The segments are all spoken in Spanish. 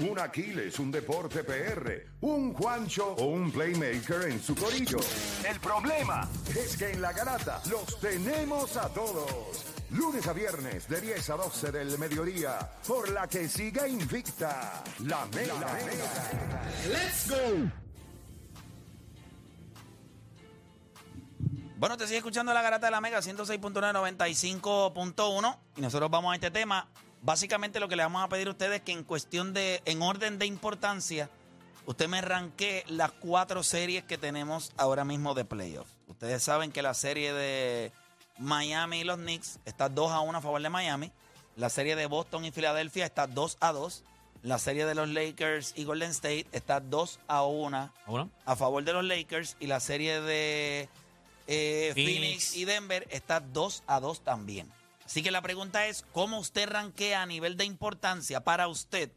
Un Aquiles, un Deporte PR, un Juancho o un Playmaker en su corillo. El problema es que en la garata los tenemos a todos. Lunes a viernes de 10 a 12 del mediodía, por la que siga invicta la Mega. ¡Let's go! Bueno, te sigue escuchando la garata de la Mega 106.995.1 y nosotros vamos a este tema. Básicamente lo que le vamos a pedir a ustedes es que en cuestión de, en orden de importancia, usted me arranque las cuatro series que tenemos ahora mismo de playoffs. Ustedes saben que la serie de Miami y los Knicks está 2 a 1 a favor de Miami. La serie de Boston y Filadelfia está 2 a 2. La serie de los Lakers y Golden State está 2 a 1 ¿Uno? a favor de los Lakers. Y la serie de eh, Phoenix. Phoenix. y Denver está 2 a 2 también. Así que la pregunta es, ¿cómo usted rankea a nivel de importancia para usted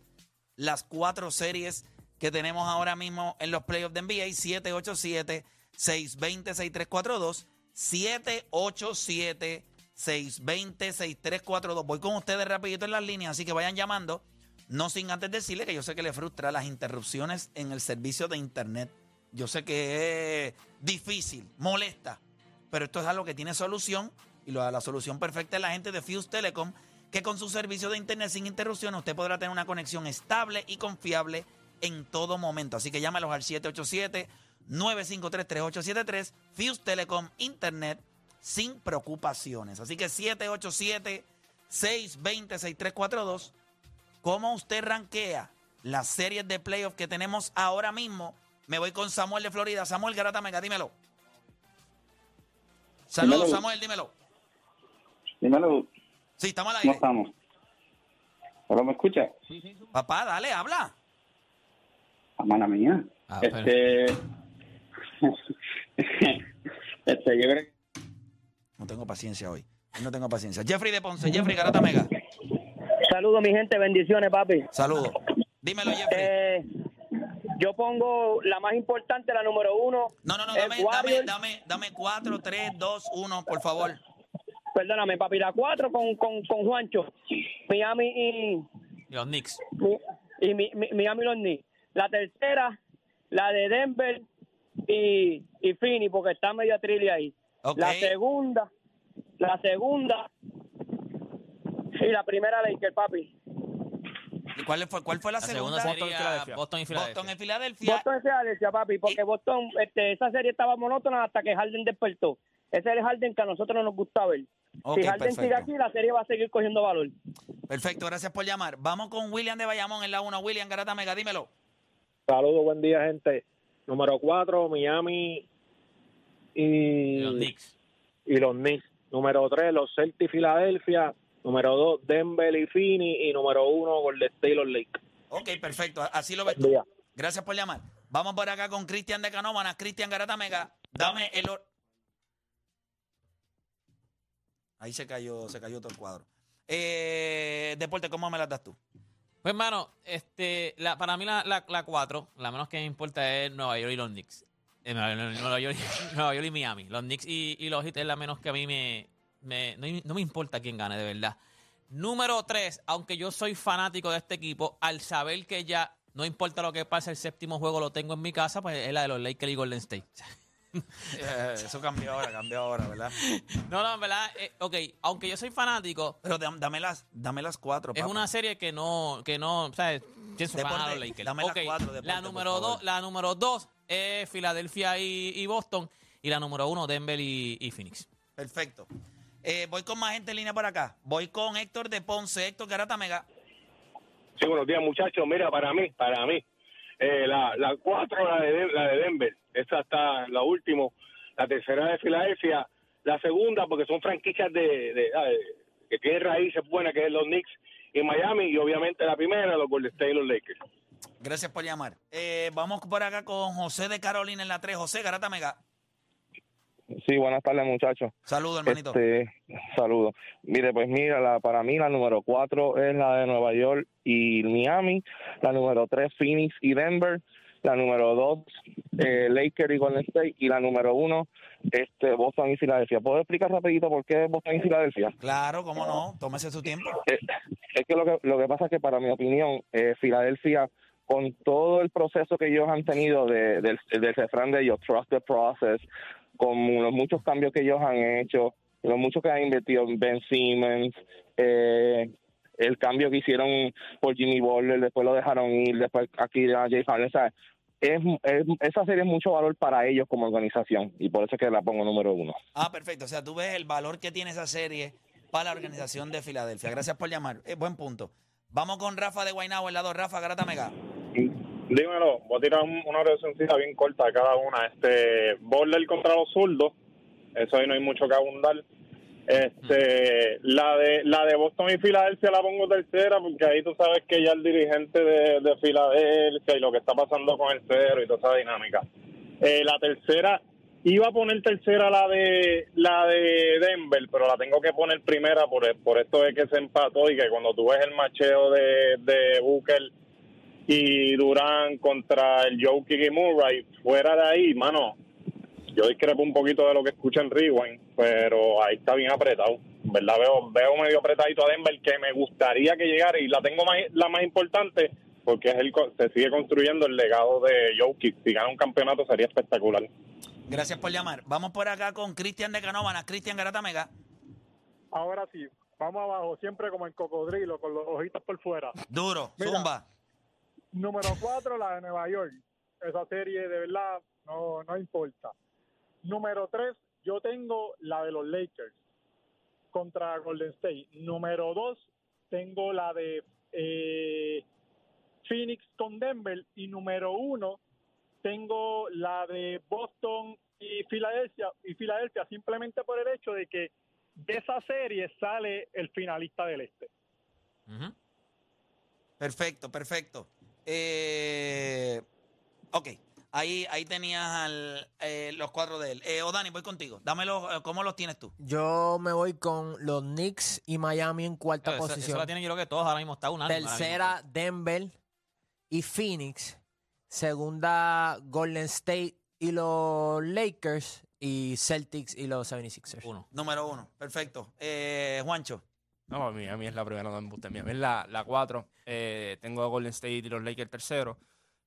las cuatro series que tenemos ahora mismo en los playoffs de NBA? 787-620-6342. 787-620-6342. Voy con ustedes rapidito en las líneas, así que vayan llamando. No sin antes decirle que yo sé que le frustra las interrupciones en el servicio de internet. Yo sé que es difícil, molesta, pero esto es algo que tiene solución y la solución perfecta es la gente de Fuse Telecom, que con su servicio de internet sin interrupción usted podrá tener una conexión estable y confiable en todo momento. Así que llámalos al 787-953-3873, Fuse Telecom, internet sin preocupaciones. Así que 787-620-6342. ¿Cómo usted rankea las series de playoff que tenemos ahora mismo? Me voy con Samuel de Florida. Samuel Garata Mega, dímelo. Saludos. Samuel, dímelo. Dímelo, Sí, estamos al ¿cómo aire. estamos? ¿Ahora me escucha? Papá, dale, habla. Amana mía. Ah, este... este, yo creo No tengo paciencia hoy. No tengo paciencia. Jeffrey de Ponce, Jeffrey Garata Mega. Saludos, mi gente, bendiciones, papi. Saludos. Dímelo, Jeffrey. Eh, yo pongo la más importante, la número uno. No, no, no, dame, dame, dame, dame 4, 3, 2, 1, por favor. Perdóname, papi, la cuatro con, con, con Juancho. Miami y, Y los Knicks. mi- y mi- mi- Miami los Knicks. La tercera, la de Denver y, y Phoenix, porque está medio trilli ahí. La segunda, la segunda y la primera Lakers, papi. ¿Y ¿Cuál fue, cuál fue la, La segunda segunda? sería Boston y Filadelfia. Boston en Filadelfia. Boston es Filadelfia, papi, porque Boston, este, esa serie estaba monótona hasta que Harden despertó. Ese es el Harden que a nosotros no nos gusta ver. Si Harden sigue perfecto. aquí, la serie va a seguir cogiendo valor. Perfecto, gracias por llamar. Vamos con William de Bayamón en la 1. William Garata Mega, dímelo. Saludos, buen día, gente. Número 4, Miami y, Y los Knicks. y los Knicks. Número 3, los Celtics Filadelfia. Número 2, Denver y Phoenix. Y número 1, Golden State y los Lakers. Ok, perfecto. Así lo ves tú. Gracias por llamar. Vamos por acá con Cristian de Canómanas. Cristian Garata Mega, dame el... or- Ahí se cayó, se cayó todo el cuadro. Eh, Deporte, ¿cómo me las das tú? Pues, hermano, este, para mí la, la, la cuatro, la menos que me importa es Nueva York y los Knicks. Eh, Nueva, Nueva York, Nueva York y Miami. Los Knicks y, y los Heat es la menos que a mí me, me- no, no me importa quién gane, de verdad. Número tres, aunque yo soy fanático de este equipo, al saber que ya no importa lo que pase, el séptimo juego lo tengo en mi casa, pues es la de los Lakers y Golden State. Eh, eso cambió ahora, cambió ahora, ¿verdad? No, no, en verdad, eh, ok, aunque yo soy fanático, Pero dam- dame las, dame las cuatro, Es papá. una serie que no, que no, ¿sabes? Pienso Deporte, ganar a los Lakers. dame las Ok, cuatro, deporte, la por número favor. dos, la número dos es Filadelfia y, y Boston. Y la número uno, Denver y, y Phoenix. Perfecto. Eh, voy con más gente en línea por acá. Voy con Héctor de Ponce. Héctor Garata Mega. Sí, buenos días, muchachos. Mira, para mí, para mí, eh, la, la cuatro, la de, la de Denver, esa está la última. La tercera de Filadelfia. La segunda, porque son franquicias de, de- ah, de- que tienen raíces buenas, que es los Knicks y Miami. Y obviamente la primera, los Golden State y los Lakers. Gracias por llamar. Eh, vamos por acá con José de Carolina en la 3. José Garata Mega. Sí, buenas tardes, muchachos. Saludos, hermanito. Este, saludos. Mire, pues mira, la, para mí la número cuatro es la de Nueva York y Miami. La número tres, Phoenix y Denver. la número dos, eh, Lakers y Golden State, y la número uno, este, Boston y Filadelfia. ¿Puedo explicar rapidito por qué Boston y Filadelfia? Claro, cómo no. Tómese su tiempo. Eh, es que lo que lo que pasa es que para mi opinión eh, Filadelfia con todo el proceso que ellos han tenido de, del, del refrán de ellos trust the process con los muchos cambios que ellos han hecho los muchos que han invertido en Ben Simmons eh, el cambio que hicieron por Jimmy Butler después lo dejaron ir después aquí a Jay Harden o sea, es, es- esa serie es mucho valor para ellos como organización y por eso es que la pongo número uno Ah, perfecto. O sea, tú ves el valor que tiene esa serie para la organización de Filadelfia. Gracias por llamar. Eh, buen punto. Vamos con Rafa de Guaynabo, el lado Rafa, Garata Mega. Dímelo, voy a tirar un- una oracióncita bien corta de cada una. Este, Border contra los zurdos, eso ahí no hay mucho que abundar. Este, la de la de Boston y Filadelfia la pongo tercera porque ahí tú sabes que ya el dirigente de, de Filadelfia y lo que está pasando con el cero y toda esa dinámica. Eh, la tercera iba a poner tercera la de la de Denver, pero la tengo que poner primera por, por esto de que se empató y que cuando tú ves el macheo de, de Booker y Durán contra el Jokic y Murray, fuera de ahí, mano, yo discrepo un poquito de lo que escucha en Rewind, pero ahí está bien apretado. En ¿Verdad? Veo, veo medio apretadito a Denver que me gustaría que llegara y la tengo más, la más importante porque es el, co- se sigue construyendo el legado de Jokic. Si gana un campeonato sería espectacular. Gracias por llamar. Vamos por acá con Cristian de Canóvanas. Cristian Garata Mega. Ahora sí, vamos abajo, siempre como en cocodrilo, con los ojitos por fuera. Duro, Mira. zumba. Número cuatro, la de Nueva York. Esa serie de verdad no, no importa. Número tres, yo tengo la de los Lakers contra Golden State. Número dos, tengo la de eh, Phoenix con Denver. Y número uno, tengo la de Boston y Filadelfia. Y Filadelfia simplemente por el hecho de que de esa serie sale el finalista del este. Perfecto, perfecto. Eh, ok, ahí, ahí tenías al, eh, los cuatro de él. Eh, Odani, voy contigo. Dámelo, eh, ¿cómo los tienes tú? Yo me voy con los Knicks y Miami en cuarta Eso, eso posición. la tienen yo creo que todos ahora mismo está. Tercera, Denver y Phoenix. Segunda, Golden State y los Lakers. Y Celtics y los 76ers. Uno. Número uno, perfecto. Eh, Juancho, No, a mí, a mí es la primera, no me gusta. A mí es la, la cuatro. Eh, tengo a Golden State y los Lakers tercero.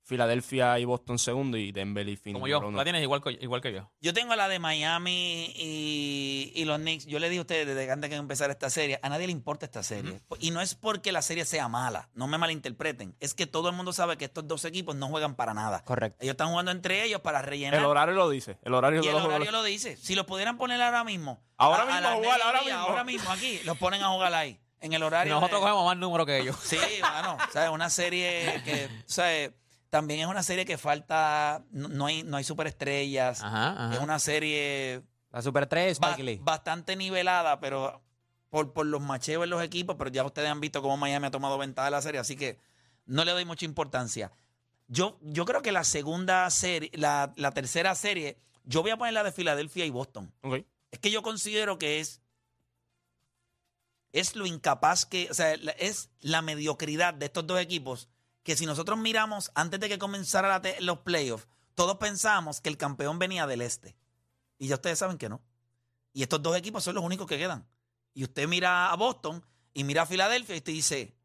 Filadelfia y Boston segundo. Y Denver y Phoenix Como yo, la tienes igual que, igual que yo. yo tengo la de Miami y, y los Knicks. Yo le dije a ustedes desde antes que empezar esta serie, a nadie le importa esta serie. Y no es porque la serie sea mala, no me malinterpreten. Es que todo el mundo sabe que estos dos equipos no juegan para nada. Correcto. Ellos están jugando entre ellos para rellenar. El horario lo dice. El horario Y el horario lo dice. Si los pudieran poner ahora mismo. Ahora a- mismo a jugar, ahora mismo. Ahora mismo aquí. Los ponen a jugar ahí. En el Y horario. nosotros de- cogemos más número que ellos. Sí, bueno, ¿sabes? Una serie que, ¿sabes? También es una serie que falta, no, no hay, no hay superestrellas. Ajá, ajá. Es una serie La Super 3, ba- Spike Lee. bastante nivelada, pero por, por los macheos en los equipos, pero ya ustedes han visto cómo Miami ha tomado ventaja de la serie, así que no le doy mucha importancia. Yo, yo creo que la segunda serie, la, la tercera serie, yo voy a poner la de Filadelfia y Boston. Ok. Es que yo considero que es es lo incapaz que, o sea, la- es la mediocridad de estos dos equipos que si nosotros miramos antes de que comenzara los playoffs, todos pensábamos que el campeón venía del este. Y ya ustedes saben que no. Y estos dos equipos son los únicos que quedan. Y usted mira a Boston y mira a Filadelfia y usted dice,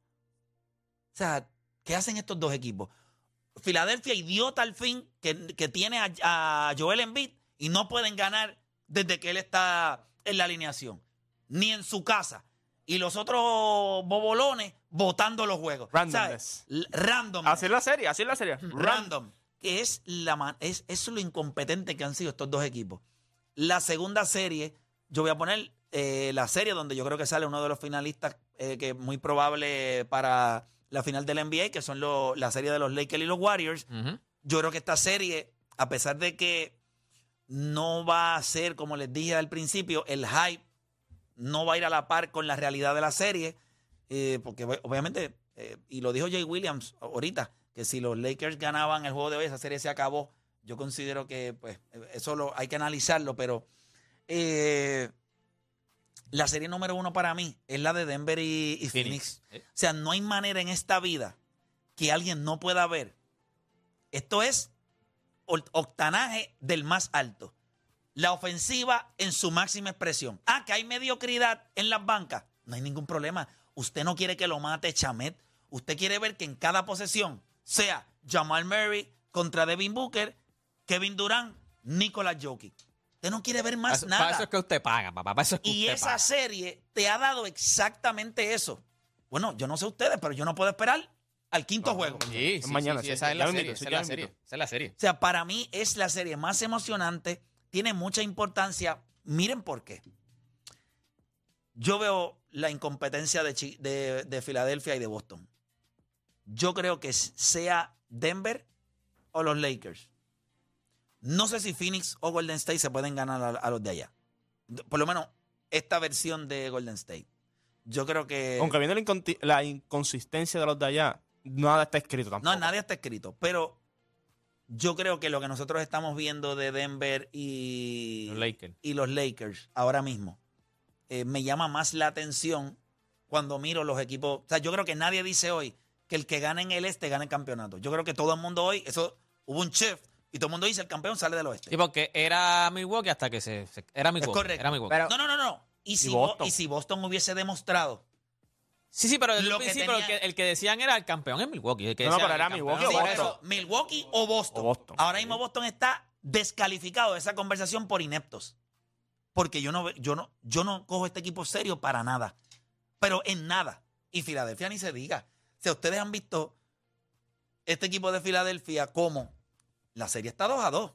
o sea, ¿qué hacen estos dos equipos? Filadelfia, idiota al fin, que, que tiene a, a Joel Embiid y no pueden ganar desde que él está en la alineación, ni en su casa. Y los otros bobolones votando los juegos. Randomness. Random. Así es la serie, así es la serie. Random. Que es, la, es, es lo incompetente que han sido estos dos equipos. La segunda serie, yo voy a poner eh, la serie donde yo creo que sale uno de los finalistas eh, que es muy probable para la final del NBA, que son lo- la serie de los Lakers y los Warriors. Yo creo que esta serie, a pesar de que no va a ser, como les dije al principio, el hype no va a ir a la par con la realidad de la serie, eh, porque ob- obviamente, eh, y lo dijo Jay Williams ahorita, que si los Lakers ganaban el juego de hoy, esa serie se acabó. Yo considero que pues eso lo, hay que analizarlo, pero eh, la serie número uno para mí es la de Denver y, y Phoenix. Phoenix. O sea, no hay manera en esta vida que alguien no pueda ver Esto es octanaje del más alto. La ofensiva en su máxima expresión. Ah, que hay mediocridad en las bancas. No hay ningún problema. Usted no quiere que lo mate Chamet. Usted quiere ver que en cada posesión sea Jamal Murray contra Devin Booker, Kevin Durant, Nicolas Jokic. Usted no quiere ver más eso- nada. Para eso es que usted paga, papá. Para eso es que Y usted esa paga. serie te ha dado exactamente eso. Bueno, yo no sé ustedes, pero yo no puedo esperar al quinto juego. Sí, sí, mañana, sí, sí, esa es la serie. Esa es la serie. Esa es la serie. O sea, para mí es la serie más emocionante, tiene mucha importancia. Miren por qué. Yo veo la incompetencia de, Chi- de, de Filadelfia y de Boston. Yo creo que sea Denver o los Lakers. No sé si Phoenix o Golden State se pueden ganar a, a los de allá. Por lo menos esta versión de Golden State. Yo creo que... Aunque viendo la, inconsistencia de los de allá, nada está escrito tampoco. No, nadie está escrito, pero yo creo que lo que nosotros estamos viendo de Denver y Los Lakers. y los Lakers ahora mismo eh, me llama más la atención cuando miro los equipos. O sea, yo creo que nadie dice hoy que el que gane en el este gane el campeonato. Yo creo que todo el mundo hoy, eso hubo un shift y todo el mundo dice el campeón sale del oeste. Sí, porque era Milwaukee hasta que se. se- era es Milwaukee. correcto. Era Milwaukee. Pero- no, no, no, no. Y si, Boston. y si Boston hubiese demostrado sí, sí, pero lo el que principio tenía- el, que, el que decían era el campeón en Milwaukee. el que No, pero era Milwaukee o Sí, eso, Milwaukee o Boston. O Boston. Ahora mismo Boston está descalificado de esa conversación por ineptos. Porque yo no, yo no, yo no cojo este equipo serio para nada. Pero en nada. Y Filadelfia ni se diga. Sea, ustedes han visto este equipo de Filadelfia como la serie está 2 a 2.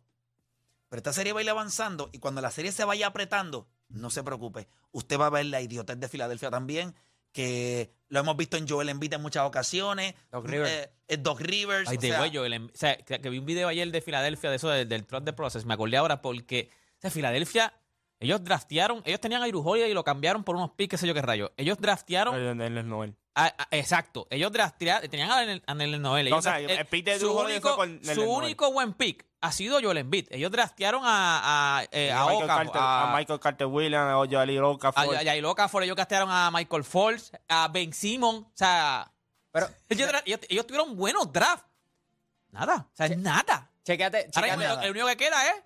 Pero esta serie va a ir avanzando y cuando la serie se vaya apretando, no se preocupe. Usted va a ver la idiotez de Filadelfia también, que lo hemos visto en Joel Embiid en muchas ocasiones. Doc Rivers. Eh, eh, Doc Rivers. Ay, o de sea, güey, yo, el- o sea, que, que vi un video ayer de Filadelfia, de eso, del, del Trust the Process. Me acordé ahora porque, o sea, Filadelfia, ellos draftearon, ellos tenían a Iru Holiday y lo cambiaron por unos picks, qué sé yo qué rayo. Ellos draftearon, el Noel. A- a- exacto, ellos draftearon, tenían a Nel- a Nel Noel. No, Ellos o sea, el pick de su único, fue con su único buen pick ha sido Joel Embiid. Ellos draftearon a, a, eh, a Michael Okafor, Carter, a, a Michael Carter Williams, a Jalil a, Okafor. a Yair Okafor, ellos castearon a Michael Forbes, a Ben Simon, o sea, Pero, ellos, ellos- ellos tuvieron buenos drafts. Nada, o sea, nada. chequéate, Ahora mismo, el único que queda es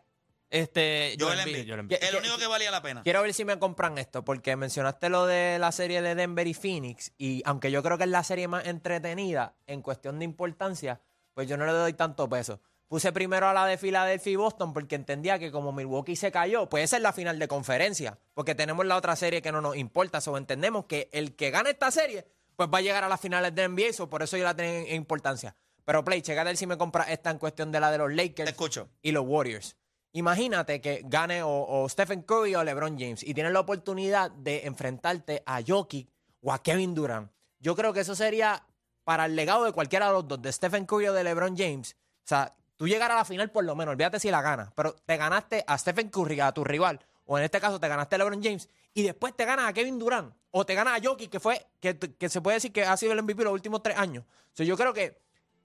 este Joel Embiid. Joel Embiid. El único que valía la pena. Quiero ver si me compran esto, porque mencionaste lo de la serie de Denver y Phoenix, y aunque yo creo que es la serie más entretenida en cuestión de importancia, pues yo no le doy tanto peso. Puse primero a la de Filadelfia y Boston porque entendía que como Milwaukee se cayó, puede ser la final de conferencia, porque tenemos la otra serie que no nos importa, so entendemos que el que gane esta serie, pues va a llegar a las finales de NBA, so por eso yo la tengo en importancia. Pero Play, checa a ver si me compra esta en cuestión de la de los Te Lakers escucho. y los Warriors. Imagínate que gane o, Stephen Curry o LeBron James y tienes la oportunidad de enfrentarte a Jokic o a Kevin Durant. Yo creo que eso sería para el legado de cualquiera de los dos, de Stephen Curry o de LeBron James. O sea, tú llegar a la final por lo menos, olvídate si la ganas, pero te ganaste a Stephen Curry, a tu rival, o en este caso te ganaste a LeBron James y después te ganas a Kevin Durant o te ganas a Jokic, que fue que, que se puede decir que ha sido el MVP los últimos tres años. O sea, yo creo que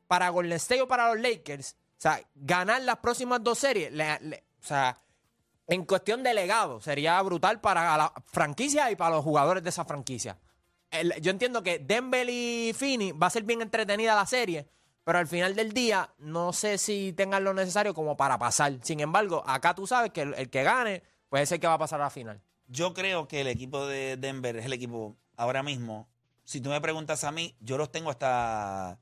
para Golden State o para los Lakers, sea, ganar las próximas dos series, o sea, en cuestión de legado, sería brutal para la franquicia y para los jugadores de esa franquicia. El- yo entiendo que Denver y Phoenix va a ser bien entretenida la serie, pero al final del día no sé si tengan lo necesario como para pasar. Sin embargo, acá tú sabes que el, el que gane puede ser que va a pasar a la final. Yo creo que el equipo de Denver es el equipo ahora mismo. Si tú me preguntas a mí, yo los tengo hasta.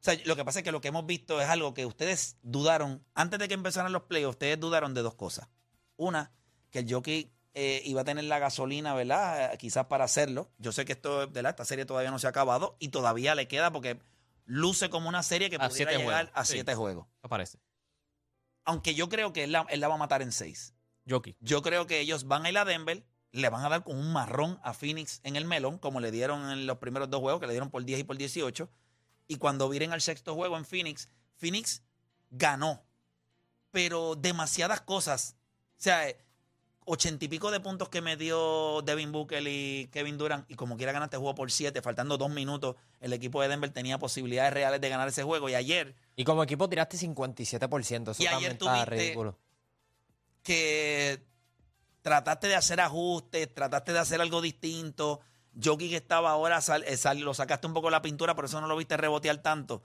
O sea, lo que pasa es que lo que hemos visto es algo que ustedes dudaron. Antes de que empezaran los playoffs, ustedes dudaron de dos cosas. Una, que el jockey eh, iba a tener la gasolina, ¿verdad? Eh, quizás para hacerlo. Yo sé que esto, ¿verdad? Esta serie todavía no se ha acabado y todavía le queda porque luce como una serie que A pudiera llegar juegos, a sí. siete juegos. Me parece. Aunque yo creo que él la, él la va a matar en seis. Jokic. Yo creo que ellos van a ir a Denver, le van a dar con un marrón a Phoenix en el melón, como le dieron en los primeros dos juegos, que le dieron por 10 y por 18. Y cuando viren al sexto juego en Phoenix, Phoenix ganó. Pero demasiadas cosas. O sea, eh, ochenta y pico de puntos que me dio Devin Booker y Kevin Durant, y como quiera ganaste jugó por siete, faltando dos minutos, el equipo de Denver tenía posibilidades reales de ganar ese juego. Y ayer Y como equipo tiraste 57%, eso Y también ayer está ridículo. que trataste de hacer ajustes, trataste de hacer algo distinto. Jokic estaba ahora, sal- eh, sal- lo sacaste un poco de la pintura, por eso no lo viste rebotear tanto.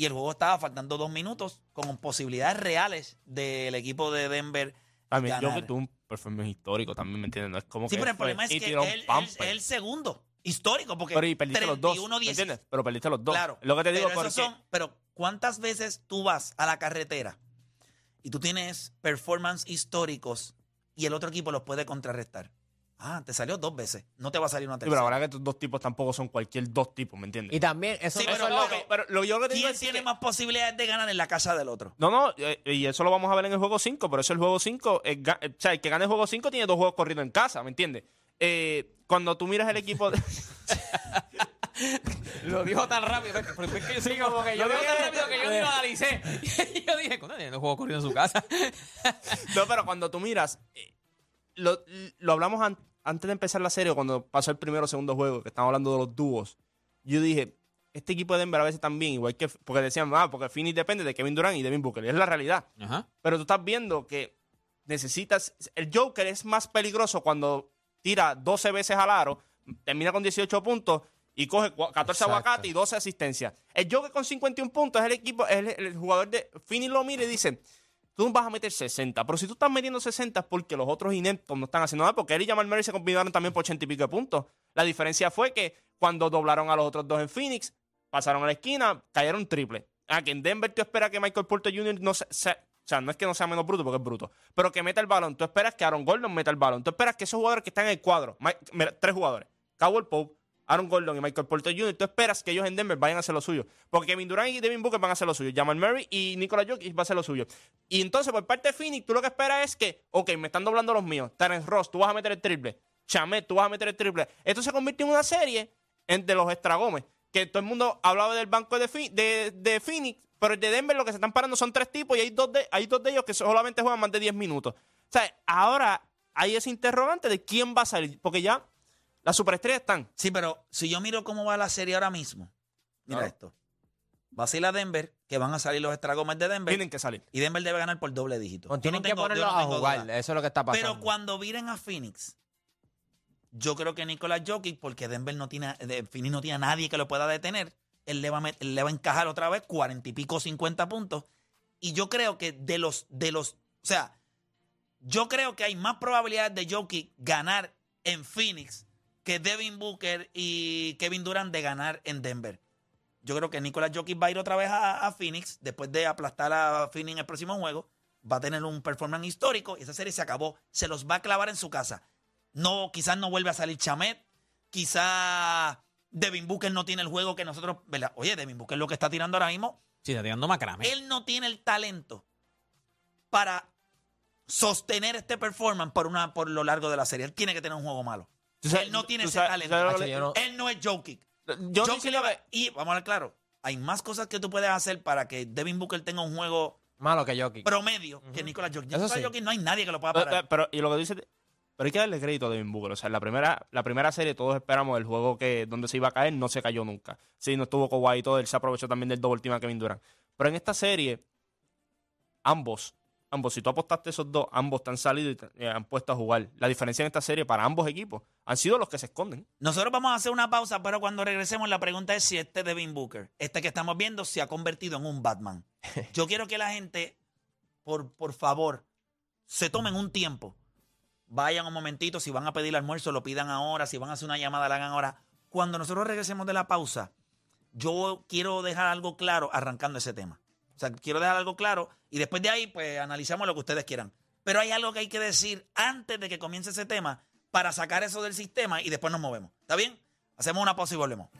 y el juego estaba faltando dos minutos con posibilidades reales del equipo de Denver. También, que tuve un performance histórico también, ¿me entiendes? No es como Sí, que pero el problema es que él, es el segundo histórico, porque Pero y perdiste los dos, 31, ¿me 10. entiendes? Pero perdiste los dos. Claro. Lo que te digo pero, porque son- pero ¿cuántas veces tú vas a la carretera y tú tienes performance históricos y el otro equipo los puede contrarrestar? Ah, te salió dos veces. No te va a salir una Sí, tercera. pero ahora que estos dos tipos tampoco son cualquier dos tipos, ¿me entiendes? Y también, eso, Sí, eso pero es lo que- pero lo yo lo que te digo ¿Quién es tiene que- más posibilidades de ganar en la casa del otro? No, no, eh, y eso lo vamos a ver en el juego 5, pero eso el juego 5, eh, ga- eh, o sea, el que gane el juego 5 tiene dos juegos corridos en casa, ¿me entiendes? Eh, cuando tú miras el equipo de... Lo dijo tan rápido. pero es que yo, sí, como que yo lo dijo tan rápido que yo ni lo analicé. Yo dije, ¿cuándo tiene un juego corrido en su casa? no, pero cuando tú miras, eh, lo, lo hablamos an- antes de empezar la serie, cuando pasó el primero o segundo juego, que estamos hablando de los dúos, yo dije, este equipo de Denver a veces también, igual que, porque decían, ah, porque Phoenix depende de Kevin Durant y Devin Booker, y es la realidad. Ajá. Pero tú estás viendo que necesitas. El Joker es más peligroso cuando tira 12 veces al aro, termina con 18 puntos y coge cua- 14 Exacto. aguacates y 12 asistencias. El Joker con 51 puntos es el equipo, es el, el jugador de. Fini lo mira y dice. Tú vas a meter 60, pero si tú estás metiendo 60 es porque los otros ineptos no están haciendo nada, porque él y Jamal Murray se combinaron también por 80 y pico de puntos. La diferencia fue que cuando doblaron a los otros dos en Phoenix, pasaron a la esquina, cayeron triple. Ah, que en Denver tú esperas que Michael Porter Jr. no se, se- o sea, no es que no sea menos bruto porque es bruto, pero que meta el balón. Tú esperas que Aaron Gordon meta el balón. Tú esperas que esos jugadores que están en el cuadro, tres jugadores, Cowell Pope, Aaron Gordon y Michael Porter Jr., tú esperas que ellos en Denver vayan a hacer lo suyo. Porque Kevin Durant y Devin Booker van a hacer lo suyo. Jamal Murray y Nikola Jokic va a hacer lo suyo. Y entonces, por parte de Phoenix, tú lo que esperas es que, ok, me están doblando los míos. Terence Ross, tú vas a meter el triple. Chamet, tú vas a meter el triple. Esto se convierte en una serie entre los estragomes. Que todo el mundo hablaba del banco de, de, de Phoenix, pero el de Denver lo que se están parando son tres tipos y hay dos de, hay dos de ellos que solamente juegan más de 10 minutos. O sea, ahora hay ese interrogante de quién va a salir. Porque ya las superestrellas están. Sí, pero si yo miro cómo va la serie ahora mismo, mira Claro. esto. Va a a Denver, que van a salir los estragomes de Denver. Tienen que salir. Y Denver debe ganar por doble dígito. Yo tienen no que tengo- yo ponerlos no a tengo jugar. duda. Eso es lo que está pasando. Pero cuando viren a Phoenix, yo creo que Nicolás Jokic, porque Denver no tiene, de- Phoenix no tiene a nadie que lo pueda detener, él le va a, met- él le va a encajar otra vez cuarenta y pico, 50 puntos. Y yo creo que de los, de los, o sea, yo creo que hay más probabilidades de Jokic ganar en Phoenix que Devin Booker y Kevin Durant de ganar en Denver. Yo creo que Nicolás Jokic va a ir otra vez a, a Phoenix después de aplastar a Phoenix en el próximo juego. Va a tener un performance histórico y esa serie se acabó. Se los va a clavar en su casa. No, quizás no vuelve a salir Chamet. Quizás Devin Booker no tiene el juego que nosotros. ¿verdad? Oye, Devin Booker lo que está tirando ahora mismo. Sí, está tirando macrame. Él no tiene el talento para sostener este performance por, una, por lo largo de la serie. Él tiene que tener un juego malo. Tú sabes- él no tiene tú ese sabes- talento. sabes lo yo no- Él no es Jokic. Yo no Jokic estoy le va- y vamos a ver claro, hay más cosas que tú puedes hacer para que Devin Booker tenga un juego Malo que Jokic. promedio que Nicolás Jokic. Eso sí. Jokic no hay nadie que lo pueda Pero, parar. pero- y lo que dice, pero hay que darle crédito a Devin Booker. O sea, en la primera, la primera serie todos esperamos el juego que donde se iba a caer, no se cayó nunca. Sí, no estuvo Kawhi y todo, él se aprovechó también del doble team a Kevin Durant. Pero en esta serie, ambos, ambos, si tú apostaste esos dos, ambos te han salido y eh, han puesto a jugar. La diferencia en esta serie para ambos equipos han sido los que se esconden. Nosotros vamos a hacer una pausa, pero cuando regresemos la pregunta es si este Devin Booker, este que estamos viendo, se ha convertido en un Batman. Yo quiero que la gente, por, por favor, se tomen un tiempo. Vayan un momentito, si van a pedir almuerzo, lo pidan ahora, si van a hacer una llamada, la hagan ahora. Cuando nosotros regresemos de la pausa, yo quiero dejar algo claro arrancando ese tema. O sea, quiero dejar algo claro y después de ahí, pues analizamos lo que ustedes quieran. Pero hay algo que hay que decir antes de que comience ese tema para sacar eso del sistema y después nos movemos. ¿Está bien? Hacemos una pausa y volvemos.